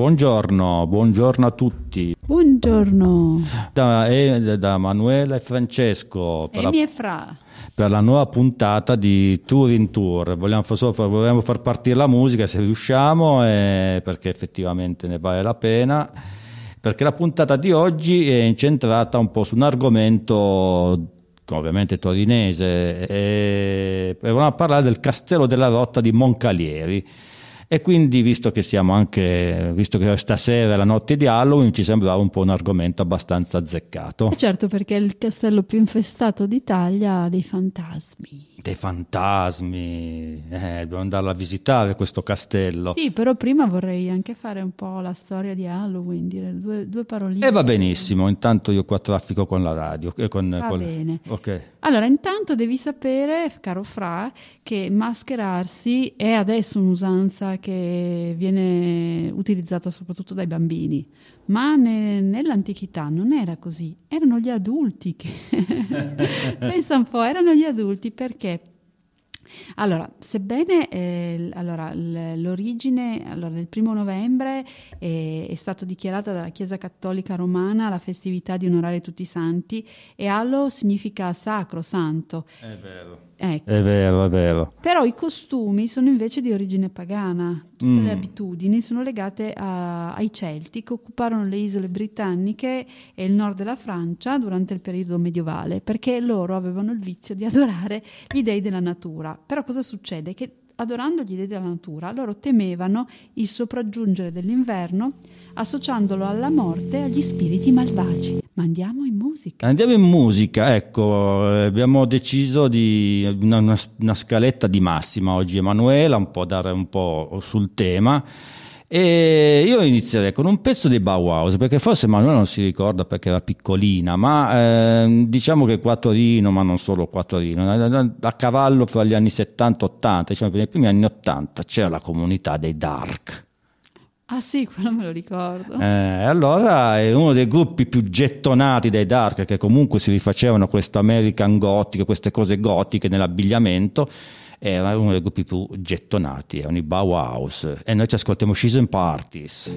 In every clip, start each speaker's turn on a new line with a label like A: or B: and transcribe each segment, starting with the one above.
A: Buongiorno, buongiorno a tutti.
B: Buongiorno.
A: Da, da Manuela e Francesco.
B: Per e la, Fra.
A: Per la nuova puntata di Tour in Tour. Vogliamo far, vogliamo far partire la musica se riusciamo, eh, perché effettivamente ne vale la pena. Perché la puntata di oggi è incentrata un po' su un argomento ovviamente torinese, e volevamo parlare del Castello della Rotta di Moncalieri e quindi, visto che siamo anche, visto che stasera è la notte di Halloween, ci sembrava un po' un argomento abbastanza azzeccato.
B: E certo, perché è il castello più infestato d'Italia dei fantasmi
A: dei fantasmi, eh, dobbiamo andarlo a visitare questo castello.
B: Sì, però prima vorrei anche fare un po' la storia di Halloween, dire due, due paroline.
A: E va benissimo, intanto io qua traffico con la radio.
B: Eh,
A: con,
B: va
A: con...
B: bene.
A: Okay.
B: Allora, intanto devi sapere, caro Fra, che mascherarsi è adesso un'usanza che viene utilizzata soprattutto dai bambini, ma ne, nell'antichità non era così, erano gli adulti che... Pensa un po', erano gli adulti perché allora, sebbene eh, allora, l'origine allora, del primo novembre eh, è stata dichiarata dalla Chiesa Cattolica Romana la festività di onorare tutti i santi e allo significa sacro, santo.
A: È vero.
B: Ecco.
A: È vero, è vero.
B: Però i costumi sono invece di origine pagana, tutte mm. le abitudini sono legate a, ai Celti che occuparono le isole britanniche e il nord della Francia durante il periodo medievale, perché loro avevano il vizio di adorare gli dei della natura. Però cosa succede? Che adorando gli dei della natura, loro temevano il sopraggiungere dell'inverno, associandolo alla morte e agli spiriti malvagi. Ma andiamo in musica.
A: Andiamo in musica, ecco, abbiamo deciso di una, una, una scaletta di massima oggi, Emanuela, un po' dare un po' sul tema. E io inizierei con un pezzo di Bauhaus, perché forse Emanuele non si ricorda perché era piccolina, ma eh, diciamo che Quattorino, ma non solo Quattorino, a cavallo fra gli anni 70 e 80, diciamo nei primi anni 80 c'era la comunità dei Dark.
B: Ah sì, quello me lo ricordo.
A: Eh, allora è uno dei gruppi più gettonati dai Dark, che comunque si rifacevano questo American Gothic, queste cose gotiche nell'abbigliamento era uno dei gruppi più gettonati, erano i Bauhaus e noi ci ascoltiamo Season Parties.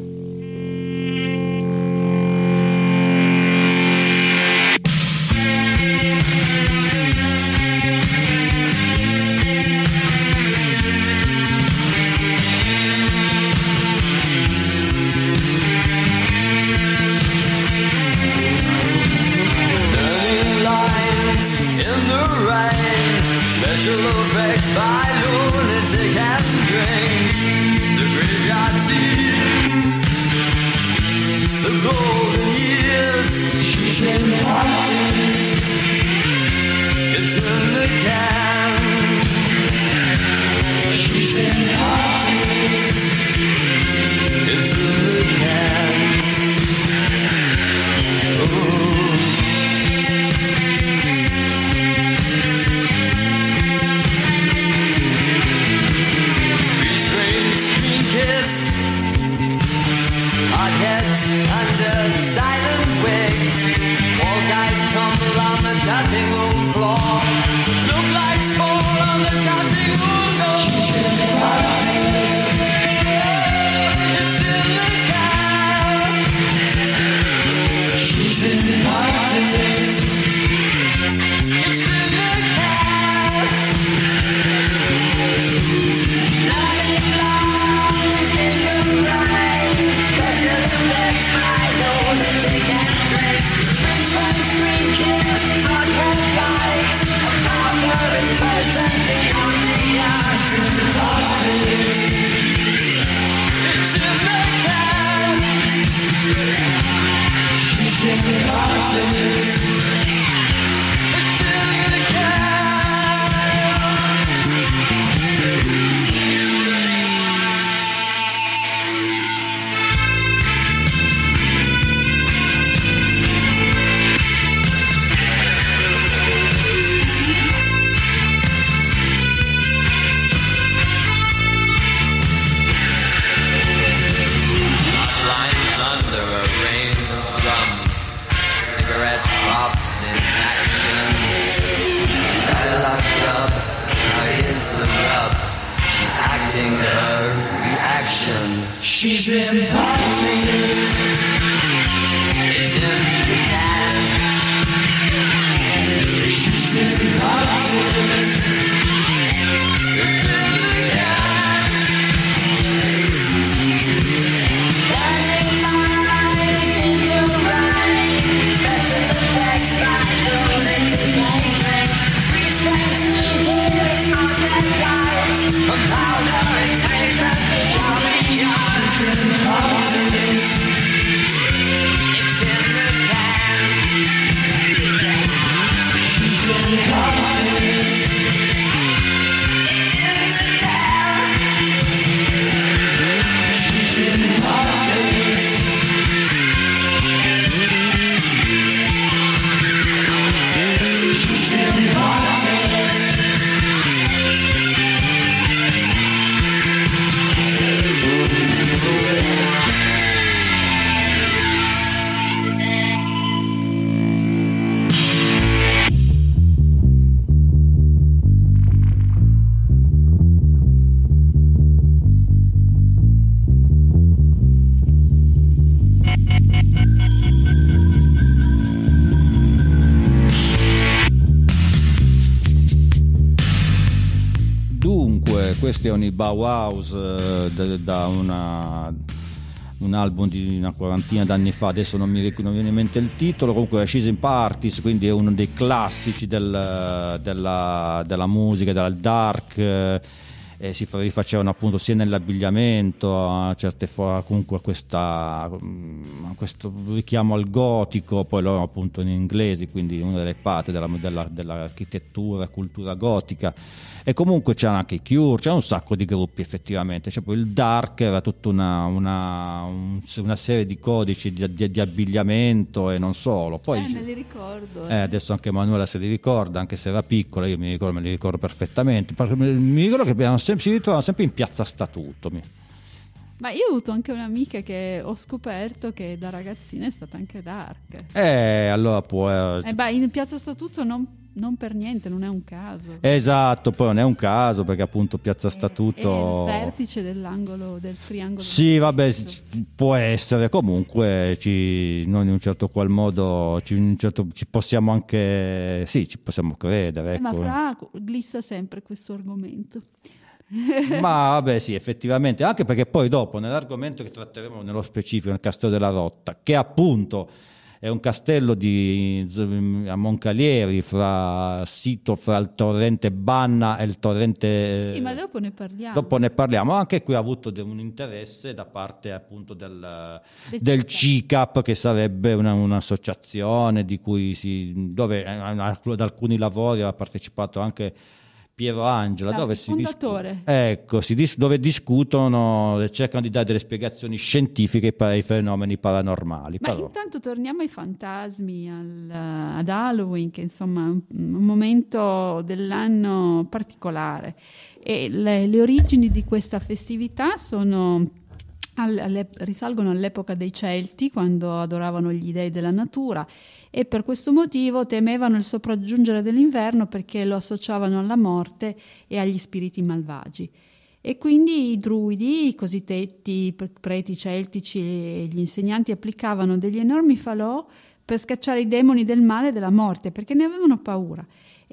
A: Bauhaus eh, da, una- un album di una quarantina d'anni fa, adesso non mi, viene in mente il titolo, comunque è Season Parties, quindi è uno dei classici del- della, della musica, del dark, eh, e si fa- rifacevano appunto sia nell'abbigliamento, a certe fo- comunque a, questa, mm, a questo richiamo al gotico, poi loro appunto in inglesi, quindi una delle parti della, della- dell'architettura, cultura gotica. E comunque c'erano anche i Cure, c'era un sacco di gruppi effettivamente, cioè, poi il dark era tutta una, una- un- una serie di codici di, di- di abbigliamento e non solo. Poi,
B: eh, me li ricordo.
A: eh, adesso anche Manuela se li ricorda, anche se era piccola, io mi ricordo, me li ricordo perfettamente. Mi ricordo che erano sempre- si ritrovavano sempre in piazza Statuto.
B: Ma io ho avuto anche un'amica che ho scoperto che da ragazzina è stata anche dark.
A: Eh, allora può...
B: E beh, in Piazza Statuto non, non per niente, non è un caso.
A: Esatto, poi non è un caso perché appunto Piazza
B: È-
A: Statuto...
B: È il vertice dell'angolo, del triangolo.
A: Sì, vabbè, può essere, comunque ci, noi in un certo qual modo ci, in un certo- ci possiamo anche, sì, ci possiamo credere.
B: Eh, ma
A: ecco.
B: Fra glissa sempre questo argomento.
A: Ma vabbè, sì, effettivamente, anche perché poi dopo nell'argomento che tratteremo nello specifico, nel Castello della Rotta, che appunto è un castello di, a Moncalieri, fra sito fra il torrente Banna e il torrente...
B: Sì, ma dopo ne parliamo.
A: Dopo ne parliamo, anche qui ha avuto de- un interesse da parte appunto del,
B: Del. CICAP
A: che sarebbe una- un'associazione di cui si, dove eh, ad alcuni lavori ha partecipato anche Piero Angela, dove si,
B: fondatore.
A: ecco, si dis- dove discutono e cercano di dare delle spiegazioni scientifiche per i fenomeni paranormali.
B: Ma
A: però-
B: intanto torniamo ai fantasmi, al- ad Halloween, che insomma è un, un momento dell'anno particolare. E le, le origini di questa festività sono alle- risalgono all'epoca dei Celti, quando adoravano gli dei della natura e per questo motivo temevano il sopraggiungere dell'inverno perché lo associavano alla morte e agli spiriti malvagi. E quindi i druidi, i cosiddetti pre- preti celtici e gli insegnanti applicavano degli enormi falò per scacciare i demoni del male e della morte, perché ne avevano paura.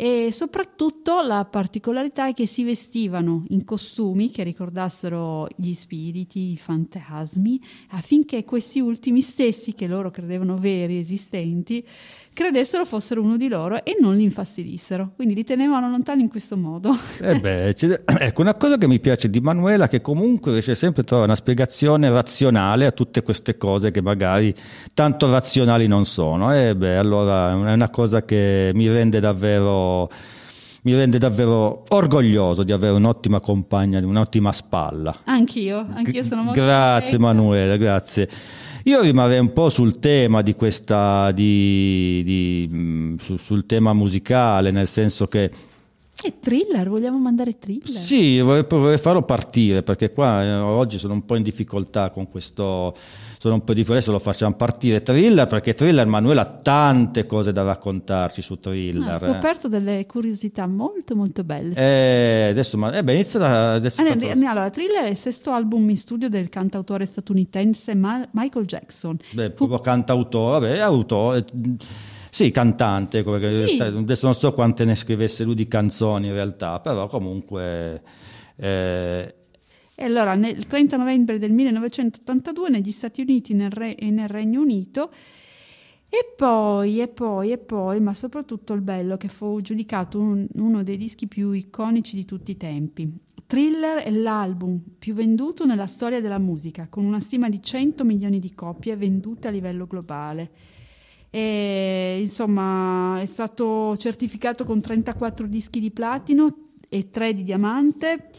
B: E soprattutto la particolarità è che si vestivano in costumi che ricordassero gli spiriti, i fantasmi, affinché questi ultimi stessi, che loro credevano veri, esistenti, credessero fossero uno di loro e non li infastidissero. Quindi li tenevano lontani in questo modo.
A: Eh beh, ecco, una cosa che mi piace di Manuela è che comunque riesce sempre a trovare una spiegazione razionale a tutte queste cose che magari tanto razionali non sono. E beh, allora è una cosa che mi rende davvero mi rende davvero orgoglioso di avere un'ottima compagna, un'ottima spalla.
B: Anch'io, anch'io sono molto
A: Grazie
B: contenta.
A: Manuela, grazie. Io rimarrei un po' sul tema di questa, di, di, mh, su- sul tema musicale, nel senso che
B: E thriller, vogliamo mandare thriller?
A: sì, vorrei, vorrei farlo partire perché qua eh, oggi sono un po' in difficoltà con questo, sono un po' di adesso lo facciamo partire thriller perché thriller Manuela ha tante cose da raccontarci su
B: Ah,
A: thriller.
B: ho scoperto delle curiosità molto molto belle.
A: Eh, adesso, ma, eh beh, inizia da, adesso
B: Ah, ne- ne- allora, Thriller è il sesto album in studio del cantautore statunitense Ma- Michael Jackson.
A: Beh,
B: Fu-
A: proprio cantautore, vabbè, autore, sì, cantante,
B: Sì.
A: adesso non so quante ne scrivesse lui di canzoni in realtà, però comunque eh,
B: E allora, nel il 30 novembre del 1982 negli Stati Uniti nel Re- e nel Regno Unito E poi, e poi, e poi, ma soprattutto il bello che fu giudicato un- uno dei dischi più iconici di tutti i tempi. Thriller è l'album più venduto nella storia della musica, con una stima di 100 milioni di copie vendute a livello globale. E, insomma, è stato certificato con 34 dischi di platino e 3 di diamante,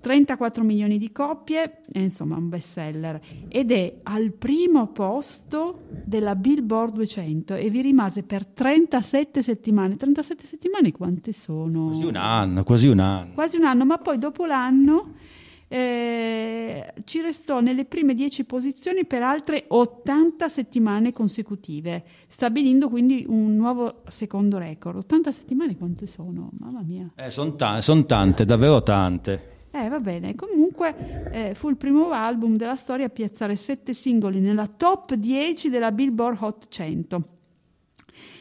B: 34 milioni di copie, e, insomma, un best seller. Ed è al primo posto della Billboard 200 e vi rimase per 37 settimane. 37 settimane quante sono?
A: Quasi un anno, quasi un anno.
B: quasi un anno, ma poi dopo l'anno eh, ci restò nelle prime 10 posizioni per altre 80 settimane consecutive, stabilindo quindi un nuovo secondo record. 80 settimane quante sono? Mamma mia.
A: Eh, sono tante, davvero tante.
B: Eh, va bene, comunque eh, fu il primo album della storia a piazzare 7 singoli nella top 10 della Billboard Hot 100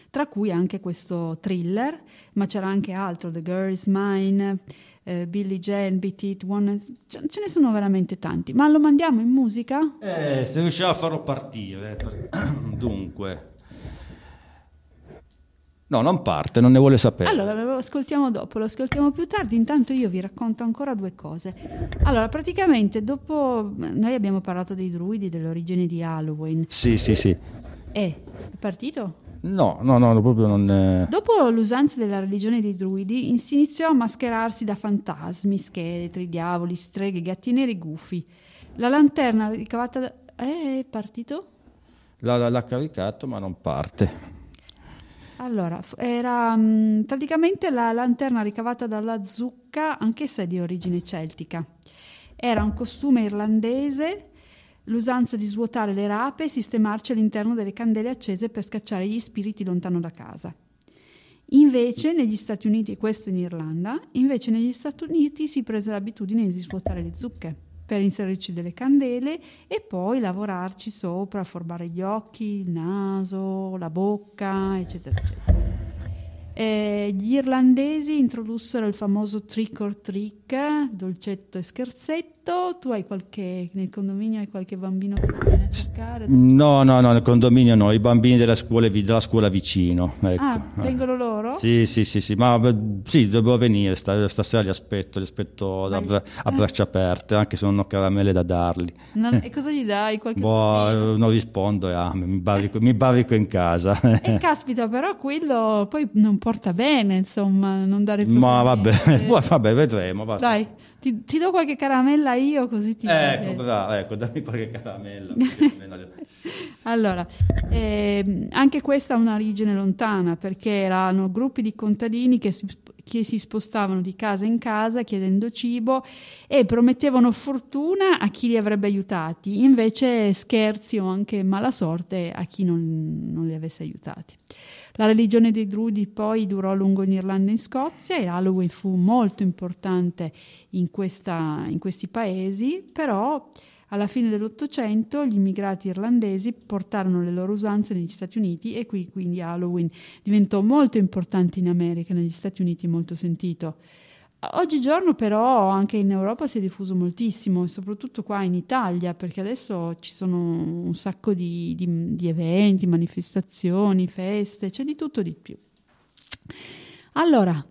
B: tra cui anche questo thriller, ma c'era anche altro, The Girl is Mine, eh, Billie Jean, Beat It, One... Ce, ce ne sono veramente tanti, ma lo mandiamo in musica?
A: Eh, se riusciamo a farlo partire. Dunque. No, non parte, non ne vuole sapere.
B: Allora, lo ascoltiamo dopo, lo ascoltiamo più tardi, intanto io vi racconto ancora due cose. Allora, praticamente dopo, noi abbiamo parlato dei druidi, dell'origine di Halloween,
A: Sì, sì, sì.
B: e è partito?
A: No, no, no, proprio non... eh,
B: Dopo l'usanza della religione dei druidi, si iniziò a mascherarsi da fantasmi, scheletri, diavoli, streghe, gatti neri gufi. La lanterna ricavata da... Eh, è partito?
A: L'ha- l'ha caricato, ma non parte.
B: Allora, era mm, praticamente la lanterna ricavata dalla zucca, anche se di origine celtica. Era un costume irlandese, l'usanza di svuotare le rape e sistemarci all'interno delle candele accese per scacciare gli spiriti lontano da casa. Invece negli Stati Uniti, e questo in Irlanda, invece negli Stati Uniti si prese l'abitudine di svuotare le zucche per inserirci delle candele e poi lavorarci sopra, formare gli occhi, il naso, la bocca, eccetera, eccetera. Eh, gli irlandesi introdussero il famoso trick or trick, dolcetto e scherzetto. Tu hai qualche, nel condominio hai qualche bambino che viene a cercare?
A: No, no, no, nel condominio no, i bambini della scuola, della scuola vicino. Ecco.
B: Ah, vengono loro?
A: Sì, sì, sì, sì, ma sì, devo venire, sta- stasera li aspetto, li aspetto bra- a braccia aperte, anche se non ho caramelle da dargli.
B: Non- e cosa gli dai? Qualche
A: Boh, eh, non rispondo, ah, mi, barrico, mi barrico in casa.
B: E caspita, però quello poi non porta bene, insomma, non dare
A: ma
B: problemi.
A: vabbè,
B: Eh,
A: vabbè, vedremo. basta.
B: Dai, ti, ti do qualche caramella io così ti...
A: Ecco,
B: eh.
A: bravo, ecco, dammi qualche caramella.
B: Allora, ehm, anche questa ha una origine lontana perché erano gruppi di contadini che si, che si spostavano di casa in casa chiedendo cibo e promettevano fortuna a chi li avrebbe aiutati, invece scherzi o anche mala sorte a chi non, non li avesse aiutati. La religione dei druidi poi durò a lungo in Irlanda e in Scozia e Halloween fu molto importante in, questa- in questi paesi, però alla fine dell'Ottocento gli immigrati irlandesi portarono le loro usanze negli Stati Uniti e qui quindi Halloween diventò molto importante in America, negli Stati Uniti molto sentito. Oggigiorno però anche in Europa si è diffuso moltissimo soprattutto qua in Italia perché adesso ci sono un sacco di, di- di eventi, manifestazioni, feste, c'è di tutto di più. Allora,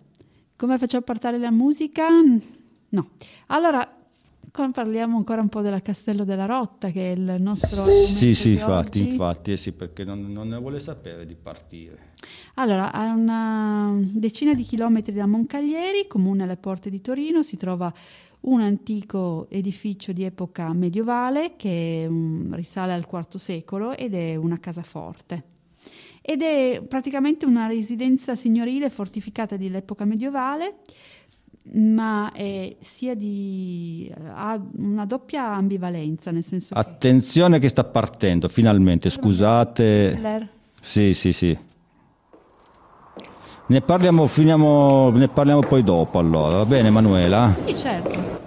B: come facciamo a partire la musica? No. Allora, come parliamo ancora un po' della Castello della Rotta che è il nostro...
A: Sì, sì, infatti,
B: oggi.
A: infatti, eh sì, perché non, non ne vuole sapere di partire.
B: Allora, a una decina di chilometri da Moncaglieri, comune alle porte di Torino, si trova un antico edificio di epoca medievale che mm, risale al IV secolo ed è una casaforte. Ed è praticamente una residenza signorile fortificata dell'epoca medievale, ma è sia di, ha una doppia ambivalenza, nel senso che...
A: Attenzione che sta partendo, finalmente, scusate. Sì, sì, sì. Ne parliamo, finiamo, ne parliamo poi dopo allora, va bene Manuela?
B: Sì, certo.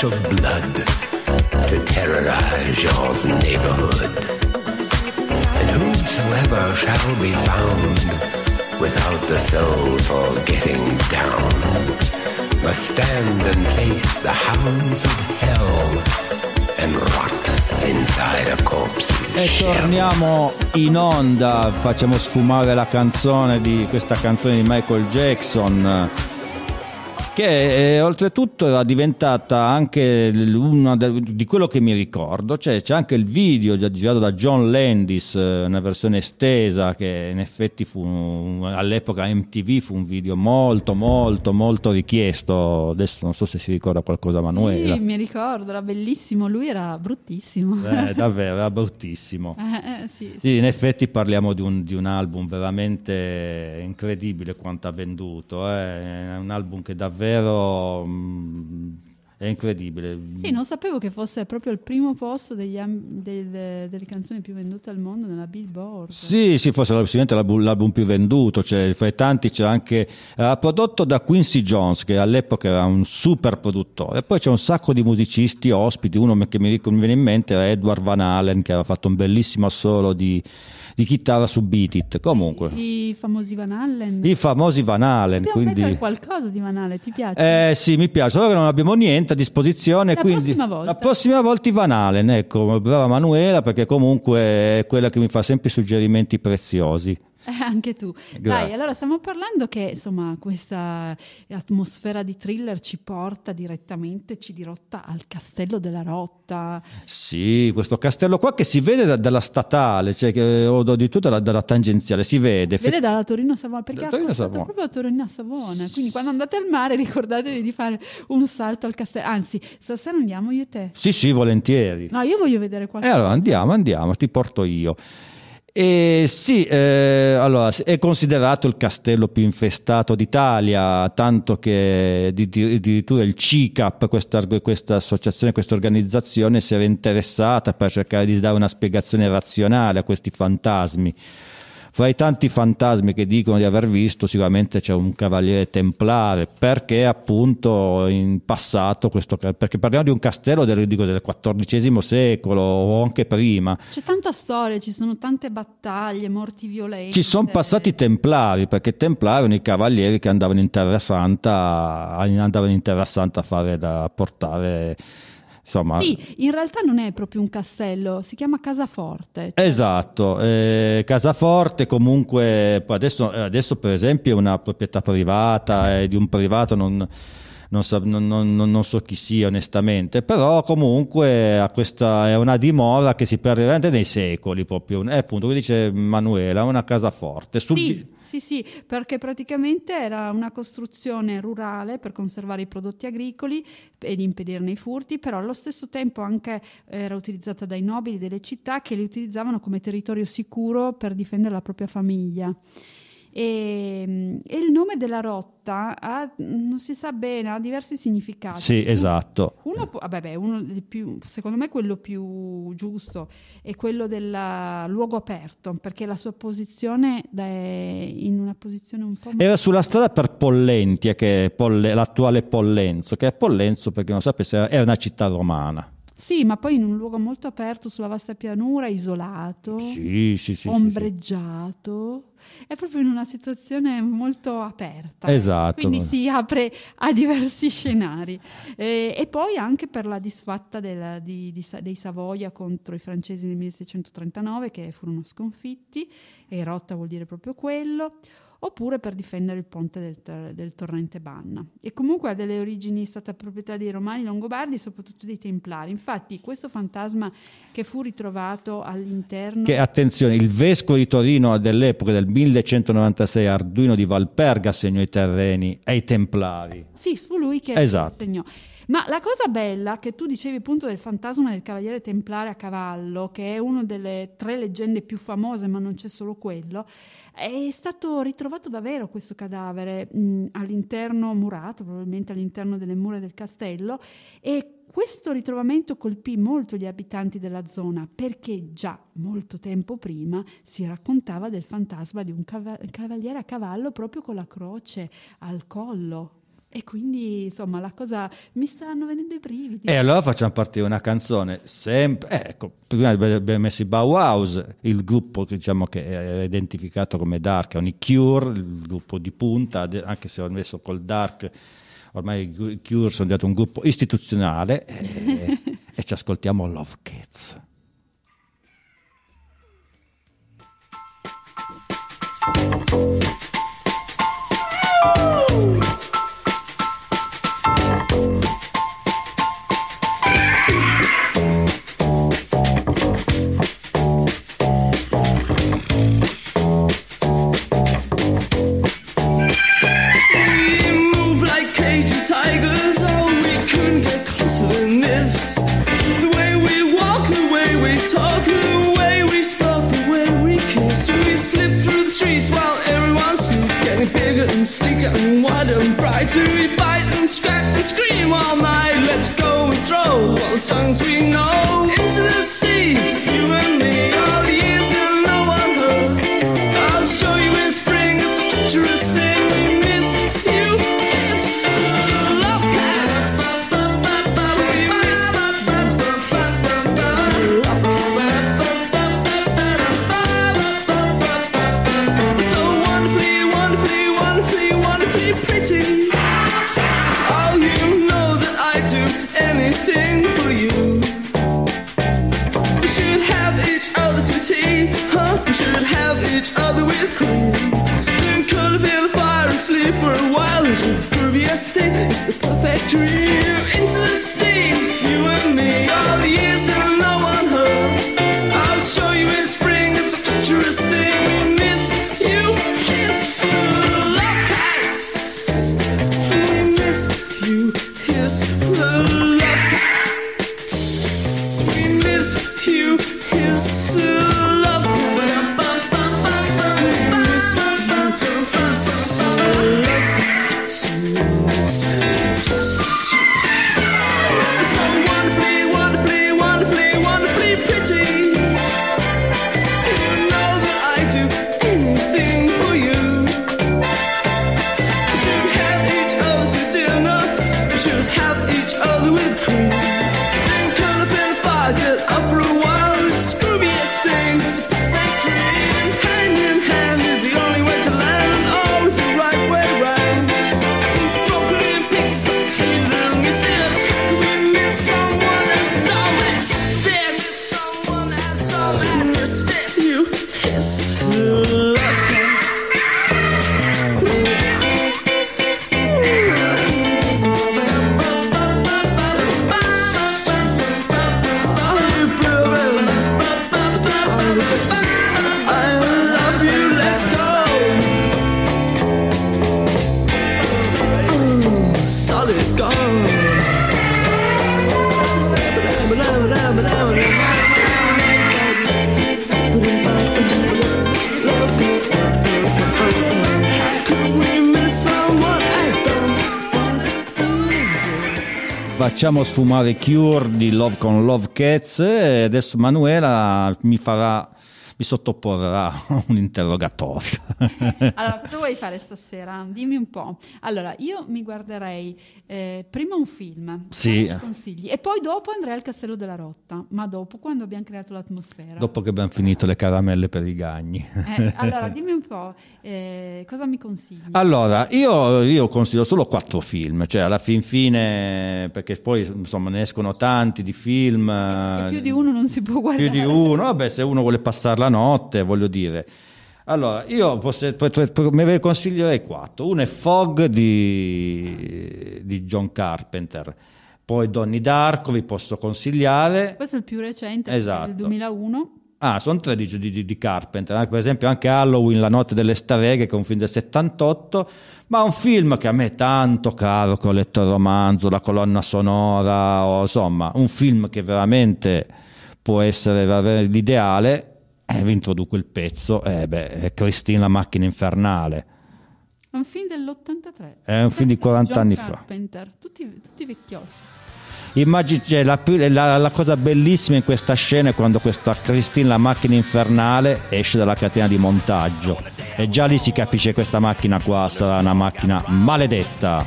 C: Search of blood to terrorize your neighborhood. And whosoever shall be found without the soul for getting down must stand and face the hounds of hell and rot inside a corpse's
A: E torniamo in onda, facciamo sfumare la canzone di questa canzone di Michael Jackson che eh, oltretutto era diventata anche una di quello che mi ricordo, cioè c'è anche il video girato da John Landis, eh, una versione estesa che in effetti fu all'epoca MTV fu un video molto molto molto richiesto, adesso non so se si ricorda qualcosa Manuela.
B: Sì, mi ricordo, era bellissimo. Lui era bruttissimo.
A: Eh, davvero, era bruttissimo.
B: Eh, eh, sì, sì.
A: Sì, in effetti parliamo di un, di un album veramente incredibile quanto ha venduto, è un album che davvero mm, è incredibile.
B: Sì, non sapevo che fosse proprio il primo posto degli am- del- delle canzoni più vendute al mondo nella Billboard.
A: Sì, sì, forse l'album, l'album più venduto, cioè, fra i tanti c'è anche, era prodotto da Quincy Jones, che all'epoca era un super produttore, poi c'è un sacco di musicisti ospiti, uno che mi, mi viene in mente era Edward Van Halen, che aveva fatto un bellissimo assolo di, di di chitarra su Beat It. Comunque,
B: I famosi Van Allen.
A: i famosi Van Halen.
B: Dobbiamo
A: Quindi...
B: qualcosa di Van Allen, ti piace?
A: Eh sì, mi piace, solo che non abbiamo niente a disposizione.
B: La
A: quindi
B: prossima volta.
A: La prossima volta i Van Halen, ecco, brava Manuela, perché comunque è quella che mi fa sempre suggerimenti preziosi.
B: Eh, anche tu.
A: Grazie.
B: Dai, allora stiamo parlando che insomma questa atmosfera di thriller ci porta direttamente, ci dirotta al castello della Rotta.
A: Sì, questo castello qua che si vede da- dalla statale, cioè che, o addirittura dalla, dalla tangenziale, si vede.
B: Si vede dalla Torino Savona perché
A: Da Torino Savona.
B: proprio Torino Savona. Quindi quando andate al mare ricordatevi di fare un salto al castello. Anzi, stasera andiamo io e te.
A: Sì, sì, volentieri.
B: No, io voglio vedere
A: E
B: qualcosa.
A: allora andiamo, andiamo, ti porto io. E sì, eh, allora, è considerato il castello più infestato d'Italia, tanto che di- di- addirittura il CICAP, questa, questa associazione, questa organizzazione, si era interessata per cercare di dare una spiegazione razionale a questi fantasmi. Fra i tanti fantasmi che dicono di aver visto, sicuramente c'è un cavaliere templare, perché appunto in passato, questo, perché parliamo di un castello del, dico, del XIV secolo o anche prima,
B: C'è tanta storia, ci sono tante battaglie, morti violenti.
A: ci sono passati i templari, perché templari erano i cavalieri che andavano in Terra Santa, andavano in Terra Santa a fare da portare, insomma...
B: Sì, in realtà non è proprio un castello, si chiama Casaforte.
A: Esatto, eh, Casaforte comunque adesso, eh, adesso per esempio è una proprietà privata, è di un privato, non, non so, non- non- non- so chi sia onestamente, però comunque questa, è una dimora che si perde veramente nei secoli proprio, è appunto come dice Manuela, una casaforte. Su-
B: Sì, sì, sì, perché praticamente era una costruzione rurale per conservare i prodotti agricoli ed impedirne i furti, però allo stesso tempo anche era utilizzata dai nobili delle città che li utilizzavano come territorio sicuro per difendere la propria famiglia. E, e il nome della rotta ha- non si sa bene, ha diversi significati.
A: Sì, esatto.
B: Uno, vabbè, uno più, secondo me quello più giusto è quello del luogo aperto, perché la sua posizione è in una posizione un po'...
A: Era sulla strada per Pollentia, che è Polle- l'attuale Pollenzo, che è Pollenzo perché non sapesse, era una città romana.
B: Sì, ma poi in un luogo molto aperto sulla vasta pianura, isolato,
A: sì, sì, sì.
B: ombreggiato. È proprio in una situazione molto aperta.
A: Esatto.
B: Quindi si apre a diversi scenari. Eh, e poi anche per la disfatta del- di- di dei Savoia contro i francesi nel 1639 che furono sconfitti, e rotta vuol dire proprio quello, oppure per difendere il ponte del, tor- del torrente Banna. E comunque ha delle origini, è stata proprietà dei Romani Longobardi e soprattutto dei Templari. Infatti questo fantasma che fu ritrovato all'interno...
A: Che attenzione, il vescovo di Torino dell'epoca del 1196, Arduino di Valperga, segnò i terreni ai Templari.
B: Sì, fu lui che
A: Esatto.
B: segnò. Ma la cosa bella che tu dicevi appunto del fantasma del cavaliere templare a cavallo, che è una delle tre leggende più famose, ma non c'è solo quello, è stato ritrovato davvero questo cadavere mh, all'interno murato, probabilmente all'interno delle mura del castello e questo ritrovamento colpì molto gli abitanti della zona perché già molto tempo prima si raccontava del fantasma di un cava- cavaliere a cavallo proprio con la croce al collo. E quindi, insomma, la cosa mi stanno venendo i brividi.
A: E allora facciamo partire una canzone, sempre, eh, ecco, prima abbiamo messo i Bauhaus, il gruppo che, diciamo, che è identificato come Dark, è un Cure, il gruppo di punta, anche se ho messo col Dark, ormai i Cure sono diventato un gruppo istituzionale e, e ci ascoltiamo Love Kids.
D: We and sleeker and bright brighter. We bite and scratch and scream all night. Let's go and throw all the songs we know into the sea. You and me, all the years
A: Facciamo sfumare Cure di Love con Love Cats e adesso Manuela mi farà, mi sottoporrà un interrogatorio.
B: Allora, cosa vuoi fare stasera? Dimmi un po'. Allora, io mi guarderei eh, prima un film,
A: Sì.
B: ci consigli, e poi dopo andrei al Castello della Rotta, ma dopo, quando abbiamo creato l'atmosfera.
A: Dopo che abbiamo finito le caramelle per i gagni.
B: Eh, allora, dimmi un po', eh, cosa mi consigli?
A: Allora, io, io consiglio solo quattro film, cioè alla fin fine, perché poi insomma ne escono tanti di film.
B: E più di uno non si può guardare.
A: Più di uno, vabbè, se uno vuole passare la notte, voglio dire. Allora, io posso- po- po- po- me consiglierei quattro. Uno è Fog di, di John Carpenter, poi Donnie Darko vi posso consigliare.
B: Questo è il più recente,
A: Esatto.
B: del 2001.
A: Ah, sono tre di, di- di Carpenter, per esempio anche Halloween, La notte delle stareghe, che è un film del 78, ma un film che a me è tanto caro, che ho letto il romanzo, la colonna sonora, o, insomma, un film che veramente può essere l'ideale, e vi introduco il pezzo, eh, beh, è Christine la macchina infernale.
B: È un film dell'83.
A: È un film di 40
B: John
A: anni fa.
B: Carpenter, Tutti, tutti vecchiotti.
A: Immagini, cioè, la, più- la- la cosa bellissima in questa scena è quando questa Christine, la macchina infernale, esce dalla catena di montaggio. E già lì si capisce che questa macchina qua sarà una macchina maledetta.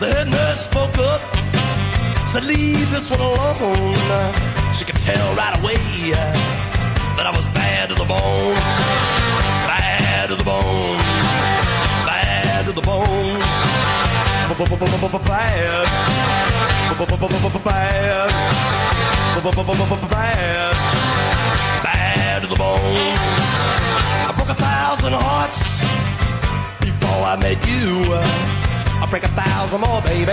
E: the said, Leave this one alone. She could tell right away that I was bad to the bone, bad to the bone, bad to the bone, bad, bad, bad, bad to the bone. I broke a thousand hearts before I met you. I'll break a thousand more, baby,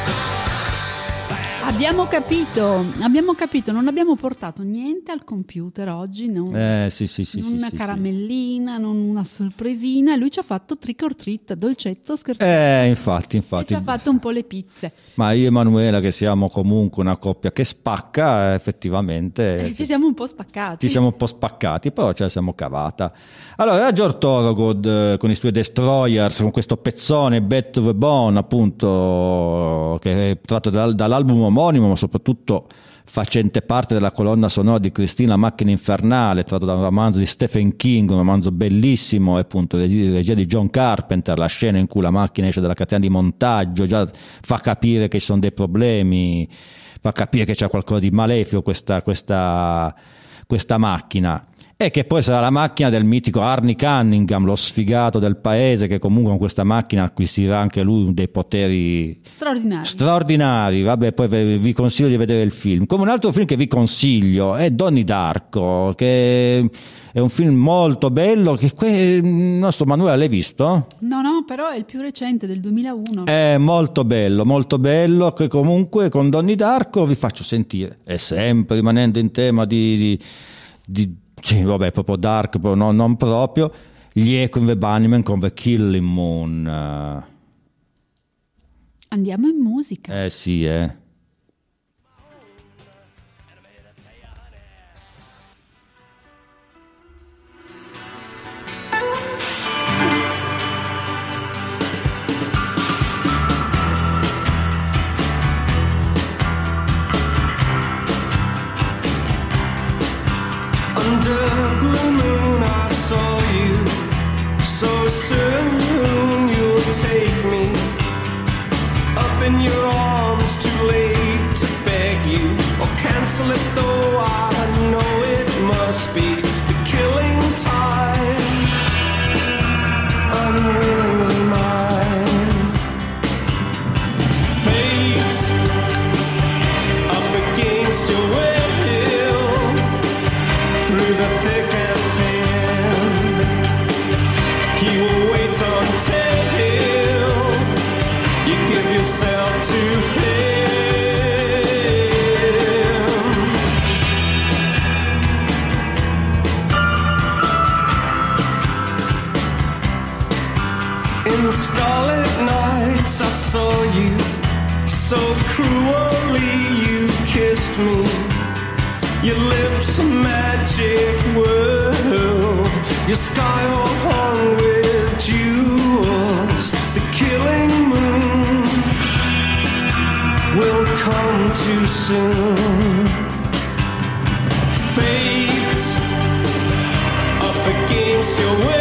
B: Abbiamo capito, abbiamo capito, non abbiamo portato niente al computer oggi, non,
A: Eh, sì, sì, sì.
B: non una caramellina, non una sorpresina. Lui ci ha fatto trick or treat, dolcetto,
A: sì.
B: scherzetto.
A: Eh, infatti,
B: e
A: infatti.
B: ci ha fatto un po' le pizze.
A: Ma io e Emanuela, che siamo comunque una coppia che spacca, effettivamente
B: Eh, ci siamo un po' spaccati.
A: ci siamo un po' spaccati, però ce la siamo cavata. Allora, George Thorogood eh, con i suoi Destroyers, con questo pezzone Bet of the Bone, appunto, che è tratto dal- dall'album omonimo, ma soprattutto facente parte della colonna sonora di Cristina Macchina Infernale, tratto da un romanzo di Stephen King, un romanzo bellissimo, e appunto regi- regia di John Carpenter, la scena in cui la macchina esce dalla catena di montaggio, già fa capire che ci sono dei problemi, fa capire che c'è qualcosa di malefico questa, questa, questa macchina. E che poi sarà la macchina del mitico Arnie Cunningham, lo sfigato del paese, che comunque con questa macchina acquisirà anche lui dei poteri
B: Straordinario.
A: straordinari. Vabbè, poi vi consiglio di vedere il film. Come un altro film che vi consiglio è Donnie Darko, che è un film molto bello. Che que- il nostro Manuela l'hai visto?
B: no, no, però è il più recente del 2001.
A: È molto bello, molto bello. Che comunque con Donnie Darko vi faccio sentire. E sempre rimanendo in tema di. di- di- sì, vabbè, proprio dark, però no- non proprio. Gli Echo in the Bunnymen con The Killing Moon.
B: Andiamo in musica.
A: Eh sì, eh.
D: Soon you'll take me up in your arms. Too late to beg you or cancel it, though I know it must be so cruelly. You kissed me your lips a magic world, your sky all hung with jewels. The killing moon will come too soon. Fate up against your will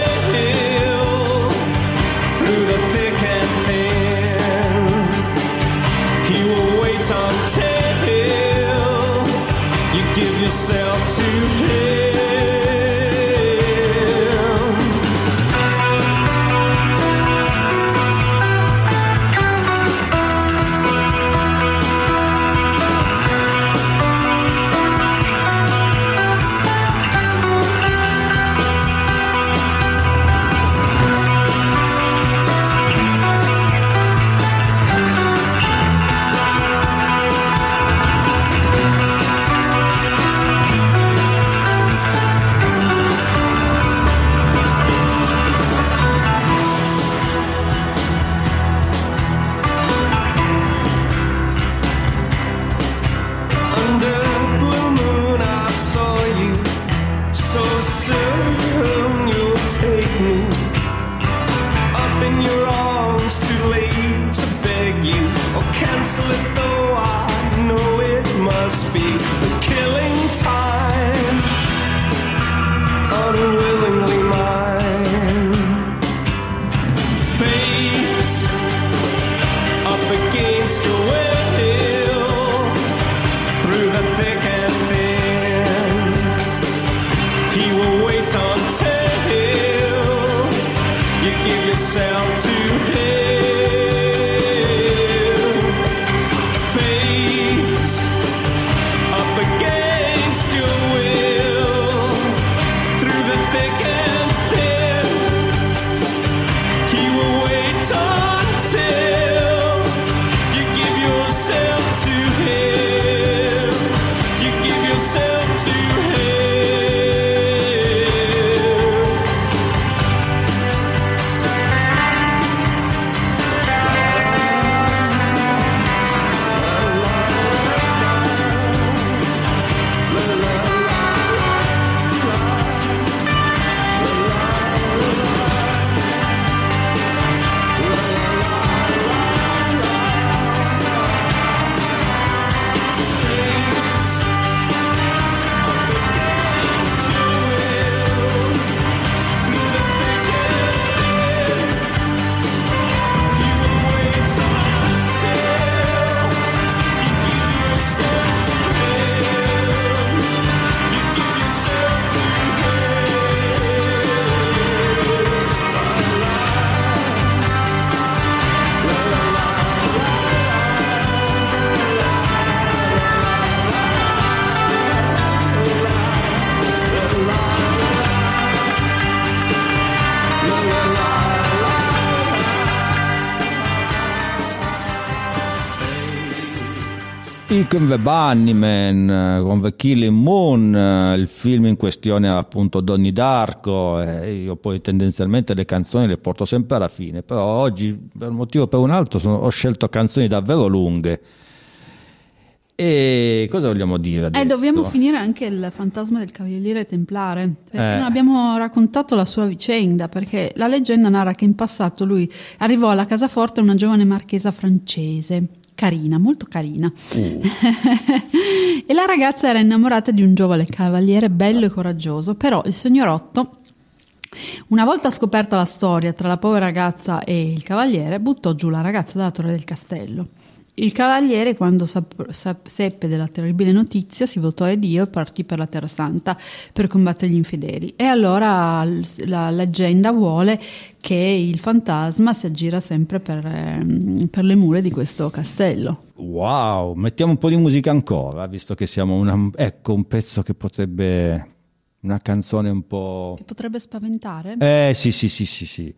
D: myself to
A: Icon the Bunnyman eh, con The Killing Moon, eh, il film in questione è appunto Donnie Darko, eh, io poi tendenzialmente le canzoni le porto sempre alla fine, però oggi per un motivo o per un altro sono- ho scelto canzoni davvero lunghe. E cosa vogliamo dire adesso?
B: Eh, dobbiamo finire anche il fantasma del cavaliere templare,
A: Eh.
B: non abbiamo raccontato la sua vicenda, perché la leggenda narra che in passato lui arrivò alla casaforte una giovane marchesa francese, carina, molto carina, e la ragazza era innamorata di un giovane cavaliere bello e coraggioso, però il signorotto una volta scoperta la storia tra la povera ragazza e il cavaliere, buttò giù la ragazza dalla torre del castello. Il cavaliere, quando sap- sap- seppe della terribile notizia, si votò a Dio e partì per la Terra Santa per combattere gli infedeli. E allora l- la leggenda vuole che il fantasma si aggira sempre per, ehm, per le mura di questo castello.
A: Wow, mettiamo un po' di musica ancora, visto che siamo una... Ecco, un pezzo che potrebbe... Una canzone un po'...
B: Che potrebbe spaventare?
A: Eh sì, sì, sì, sì, sì.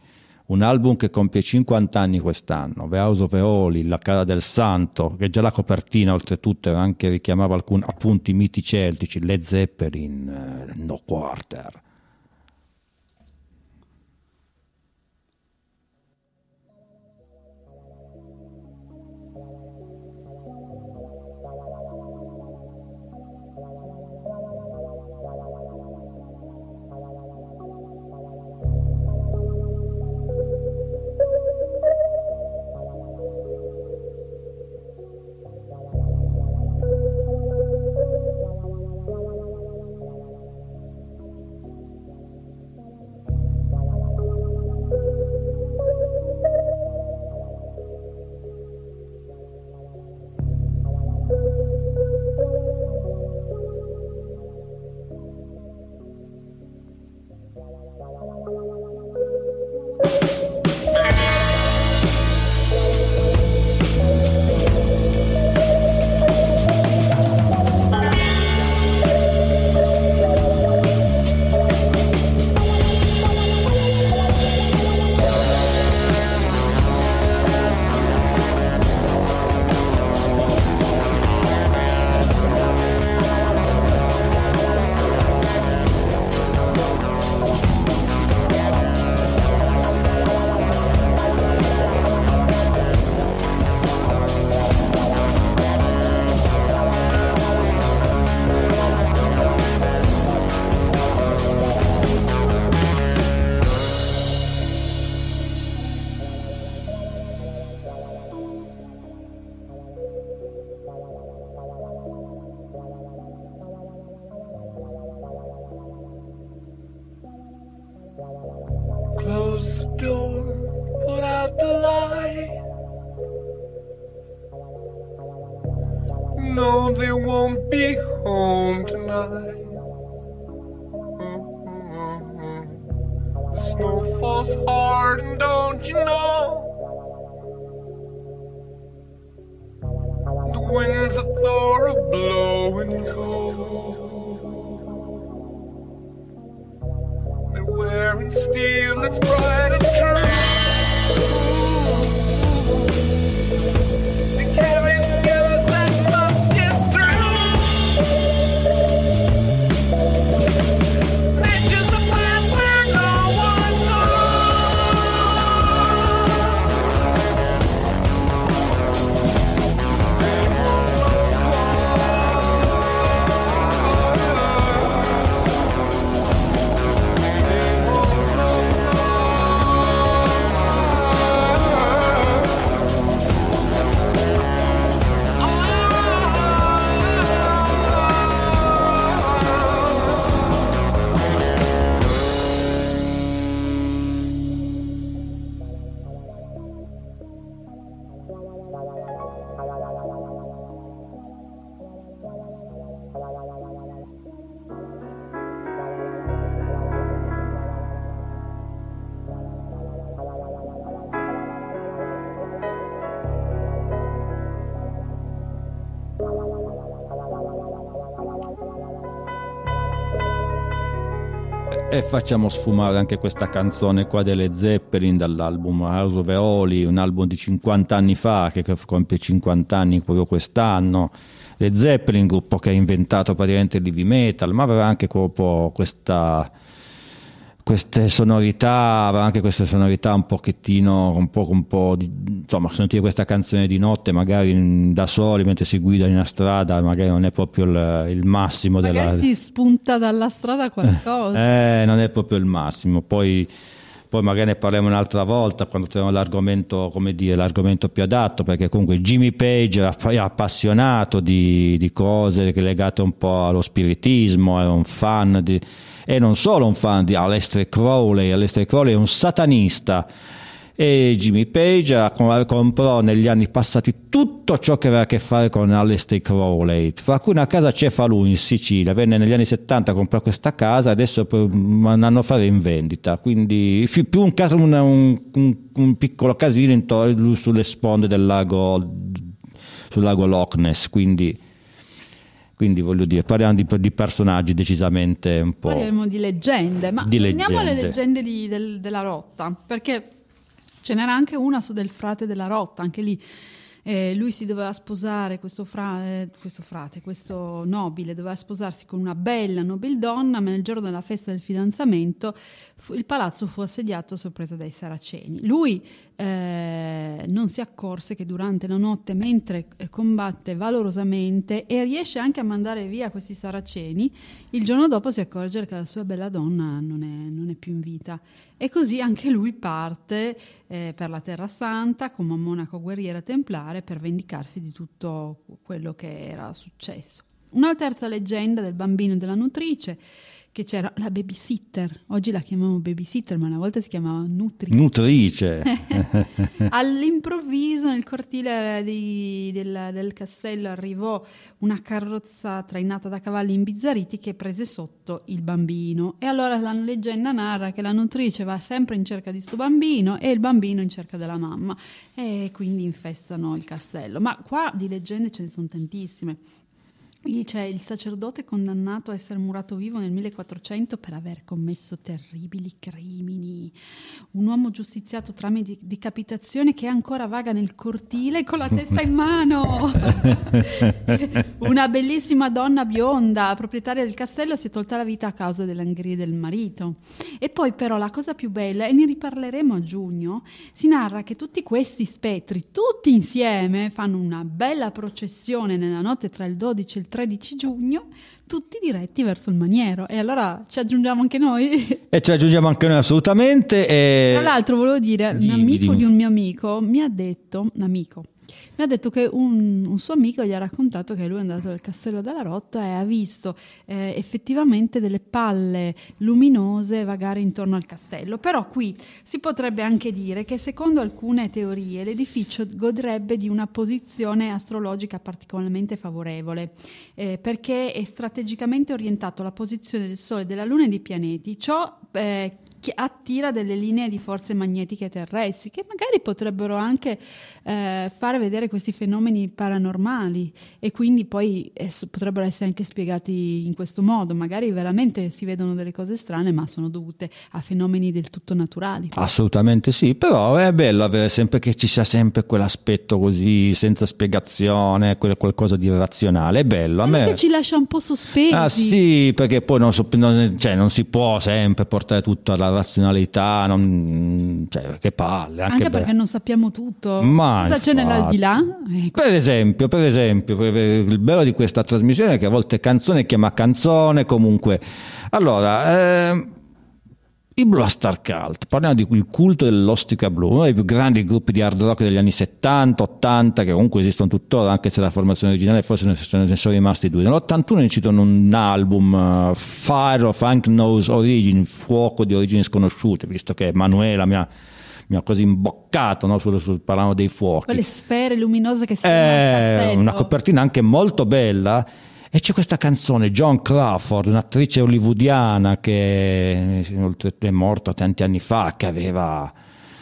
A: Un album che compie 50 anni quest'anno, The House of Eoli, La Cara del Santo, che già la copertina oltretutto anche richiamava alcuni appunti miti celtici, Led Zeppelin, eh, No Quarter.
F: Winds a Thor of blowing cold. They're wearing steel that's bright
A: E facciamo sfumare anche questa canzone qua delle Zeppelin dall'album House of Eoli, un album di 50 anni fa che compie 50 anni proprio quest'anno. Le Zeppelin, gruppo che ha inventato praticamente il heavy metal, ma aveva anche proprio questa queste sonorità, anche queste sonorità un pochettino, un po', un po' di, insomma, sentire questa canzone di notte magari da soli mentre si guida in una strada, magari non è proprio il, il massimo della...
B: Magari ti spunta dalla strada qualcosa.
A: Eh, non è proprio il massimo. Poi, poi magari ne parliamo un'altra volta quando troviamo l'argomento, come dire, l'argomento più adatto, perché comunque Jimmy Page era poi appassionato di, di cose legate un po' allo spiritismo, era un fan di, e non solo un fan di Aleister Crowley, Aleister Crowley è un satanista. E Jimmy Page comprò negli anni passati tutto ciò che aveva a che fare con Aleister Crowley, fra cui una casa Cefalù in Sicilia, venne negli anni 70 a comprare questa casa adesso poi andranno a fare in vendita, quindi più un, caso- un- un- un- un piccolo casino intorno sulle sponde del lago, sul lago Loch Ness, quindi, quindi voglio dire, parliamo di, di personaggi decisamente un po'...
B: Parliamo di leggende, ma
A: Di
B: torniamo alle
A: leggende.
B: leggende di- del- della rotta, perché ce n'era anche una su del frate della rotta, anche lì eh, lui si doveva sposare, questo, fra- eh, questo frate, questo nobile, doveva sposarsi con una bella nobildonna, ma nel giorno della festa del fidanzamento fu- il palazzo fu assediato a sorpresa dai saraceni. Lui eh, non si accorse che durante la notte, mentre eh, combatte valorosamente e riesce anche a mandare via questi saraceni, il giorno dopo si accorge che la sua bella donna non è, non è più in vita. E così anche lui parte eh, per la Terra Santa come monaco guerriera templare per vendicarsi di tutto quello che era successo. Una terza leggenda del bambino e della nutrice, che c'era la babysitter, oggi la chiamiamo babysitter, ma una volta si chiamava nutrice.
A: Nutrice.
B: All'improvviso nel cortile di- del, del castello arrivò una carrozza trainata da cavalli imbizzarriti che prese sotto il bambino. E allora la leggenda narra che la nutrice va sempre in cerca di sto bambino e il bambino in cerca della mamma. E quindi infestano il castello. Ma qua di leggende ce ne sono tantissime. Lì c'è il sacerdote condannato a essere murato vivo nel 1400 per aver commesso terribili crimini. Un uomo giustiziato tramite decapitazione che ancora vaga nel cortile con la testa in mano. Una bellissima donna bionda, proprietaria del castello, si è tolta la vita a causa dell'angheria del marito. E poi però la cosa più bella, e ne riparleremo a giugno, si narra che tutti questi spettri, tutti insieme, fanno una bella processione nella notte tra il 12 e il 13 giugno, tutti diretti verso il maniero. E allora ci aggiungiamo anche noi.
A: e ci aggiungiamo anche noi assolutamente. E...
B: Tra l'altro volevo dire, un amico di un mio amico mi ha detto, un amico, Mi ha detto che un, un suo amico gli ha raccontato che lui è andato al castello della Rotta e ha visto eh, effettivamente delle palle luminose vagare intorno al castello. Però qui si potrebbe anche dire che secondo alcune teorie l'edificio godrebbe di una posizione astrologica particolarmente favorevole eh, perché è strategicamente orientato alla posizione del Sole, della Luna e dei pianeti. Ciò eh, che attira delle linee di forze magnetiche terrestri che magari potrebbero anche eh, fare vedere questi fenomeni paranormali e quindi poi eh, potrebbero essere anche spiegati in questo modo. Magari veramente si vedono delle cose strane, ma sono dovute a fenomeni del tutto naturali.
A: Assolutamente sì, però è bello avere sempre che ci sia sempre quell'aspetto così senza spiegazione, qualcosa di irrazionale, è bello. A me...
B: che ci lascia un po' sospesi.
A: Ah sì, perché poi non, so- non- cioè, non si può sempre portare tutto alla razionalità, non- cioè, che palle. Anche,
B: Anche
A: per-
B: perché non sappiamo tutto.
A: Ma
B: Cosa c'è nell'aldilà? Ecco.
A: Per esempio, per esempio, il bello di questa trasmissione è che a volte canzone chiama canzone, comunque. Allora, ehm, i Blue Star Cult, parliamo di il culto dell'ostica blu, uno dei più grandi gruppi di hard rock degli anni 70, 80, che comunque esistono tuttora, anche se la formazione originale forse ne sono, ne sono rimasti due. Nell'81 ne citano un album, eh, Fire of Unknown Origin, il fuoco di origini sconosciute, visto che Manuela mi ha, mi ha così imboccato no, sul, sul parlando dei fuochi.
B: Quelle sfere luminose che si vedono castello.
A: una copertina anche molto bella. E c'è questa canzone, John Crawford, un'attrice hollywoodiana che oltre- è morta tanti anni fa, che aveva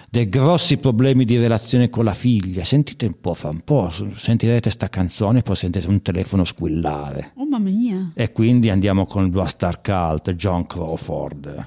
A: dei grossi problemi di relazione con la figlia. Sentite un po', fra un po', sentirete questa canzone e poi sentite un telefono squillare.
B: Oh mamma mia.
A: E quindi andiamo con il Blue Star Cult, John Crawford.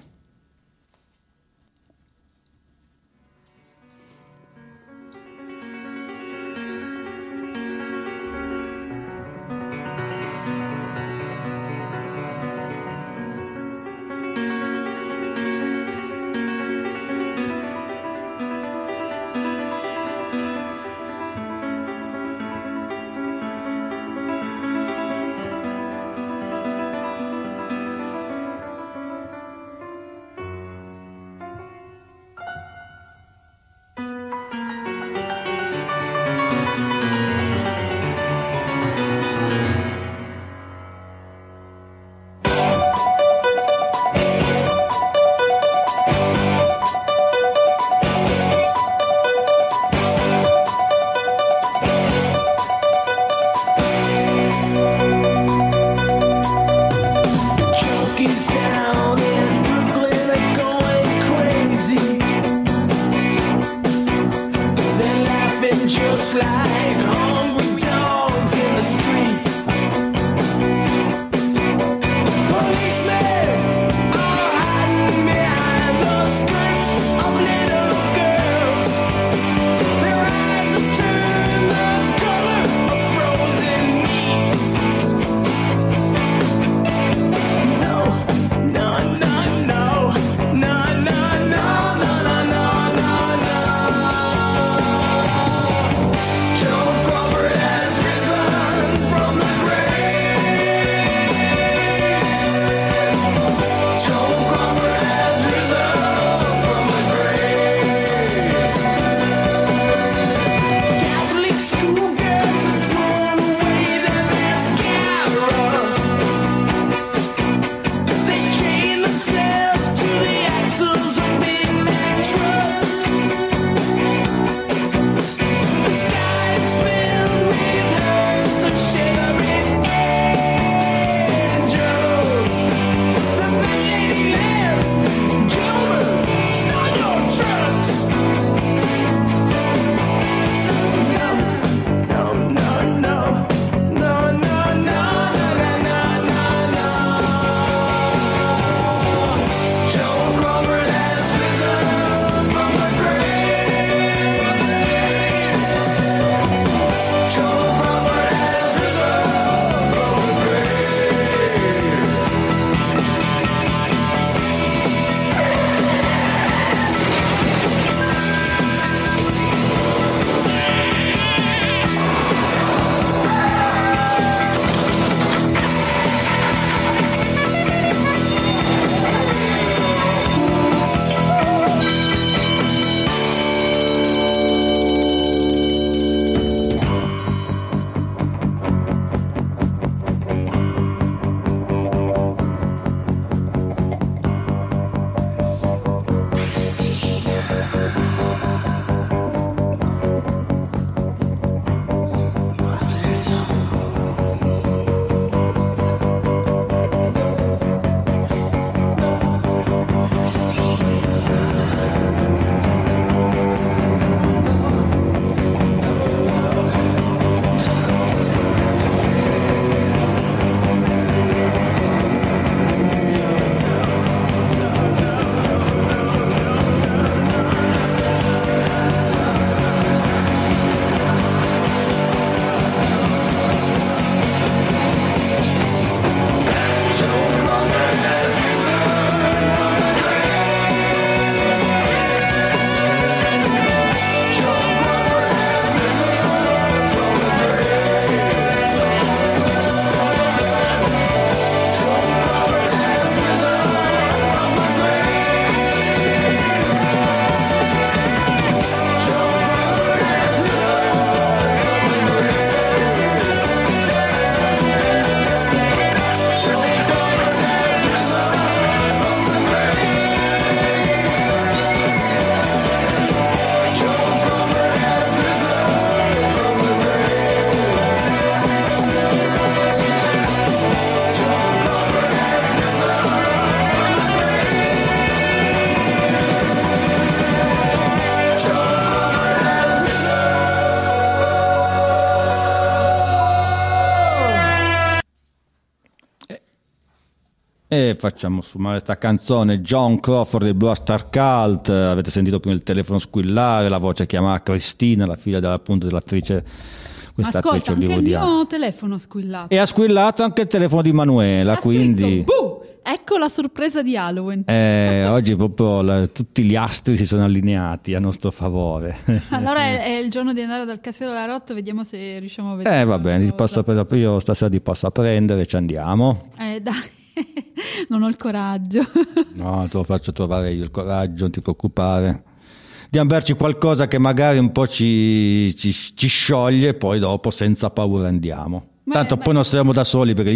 A: Facciamo sfumare questa canzone John Crawford del Blue Star Cult. Avete sentito prima il telefono squillare, la voce chiamava Cristina, la figlia della, appunto dell'attrice, questa
B: Ascolta,
A: attrice
B: anche il mio telefono ha squillato.
A: E ha squillato anche il telefono di Manuela,
B: Ha
A: quindi
B: scritto! Ecco la sorpresa di Halloween.
A: eh, oggi proprio la- tutti gli astri si sono allineati a nostro favore.
B: Allora è, è il giorno di andare dal Castello della Rotta, vediamo se riusciamo a vedere.
A: Eh va bene, io stasera ti posso prendere, ci andiamo.
B: Eh dai, non ho il coraggio.
A: No, te lo faccio trovare io il coraggio, non ti preoccupare. Di berci qualcosa che magari un po' ci, ci- ci scioglie poi dopo senza paura andiamo.
B: Beh,
A: Tanto poi non saremo da soli perché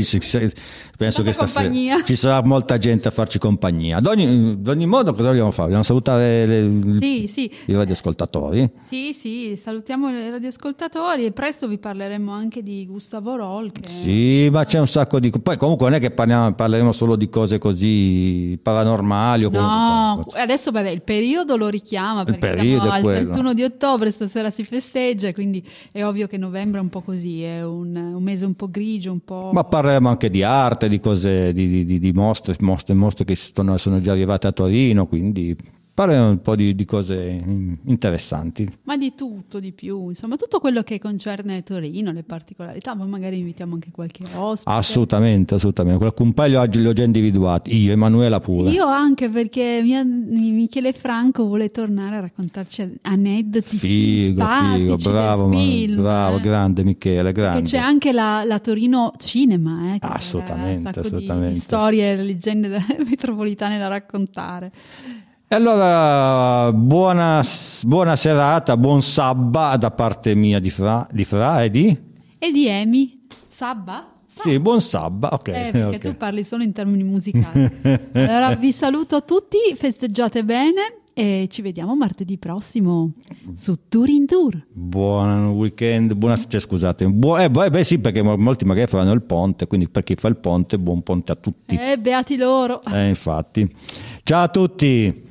A: penso che stasera ci sarà molta gente a farci compagnia. Ad ogni, ad ogni modo cosa vogliamo fare? Vogliamo salutare le-
B: Sì, sì.
A: i radioascoltatori?
B: Sì, sì, salutiamo i radioascoltatori e presto vi parleremo anche di Gustavo Roll. Che...
A: Sì, ma c'è un sacco di... Poi comunque non è che parliamo- parleremo solo di cose così paranormali o
B: No,
A: comunque...
B: adesso vabbè, il periodo lo richiama perché
A: periodo
B: siamo
A: è
B: al
A: quello.
B: 31 di ottobre, stasera si festeggia, quindi è ovvio che novembre è un po' così, è un, un mese un po' grigio, un po'...
A: Ma parleremo anche di arte, di cose, di, di- di- di mostre, mostre, mostre che sono, sono già arrivate a Torino, quindi parleremo un po' di, di cose interessanti.
B: Ma di tutto, di più, insomma, tutto quello che concerne Torino, le particolarità, poi magari invitiamo anche qualche ospite.
A: Assolutamente, assolutamente. Qualcun paio oggi li ho già individuati, io, Emanuela pure.
B: Io anche perché mia- Michele Franco vuole tornare a raccontarci aneddoti
A: Figo, figo, bravo, ma-
B: film,
A: bravo,
B: eh.
A: grande Michele,
B: Perché
A: grande.
B: c'è anche la, la Torino Cinema, eh, che
A: Assolutamente,
B: sacco di-
A: assolutamente.
B: Di, storie leggende metropolitane da raccontare.
A: E allora, buona, buona serata, buon sabba da parte mia di Fra, di Fra e di...
B: E di Emi, Sabba?
A: Sì, buon sabba, ok.
B: Eh, perché
A: ok.
B: tu parli solo in termini musicali. allora vi saluto tutti, festeggiate bene e ci vediamo martedì prossimo su Tour in Tour.
A: Buon weekend, buona, cioè, scusate, buo- eh, beh, beh, sì, perché mo- molti magari faranno il ponte, quindi per chi fa il ponte, buon ponte a tutti.
B: Eh, beati loro.
A: Eh, infatti. Ciao a tutti!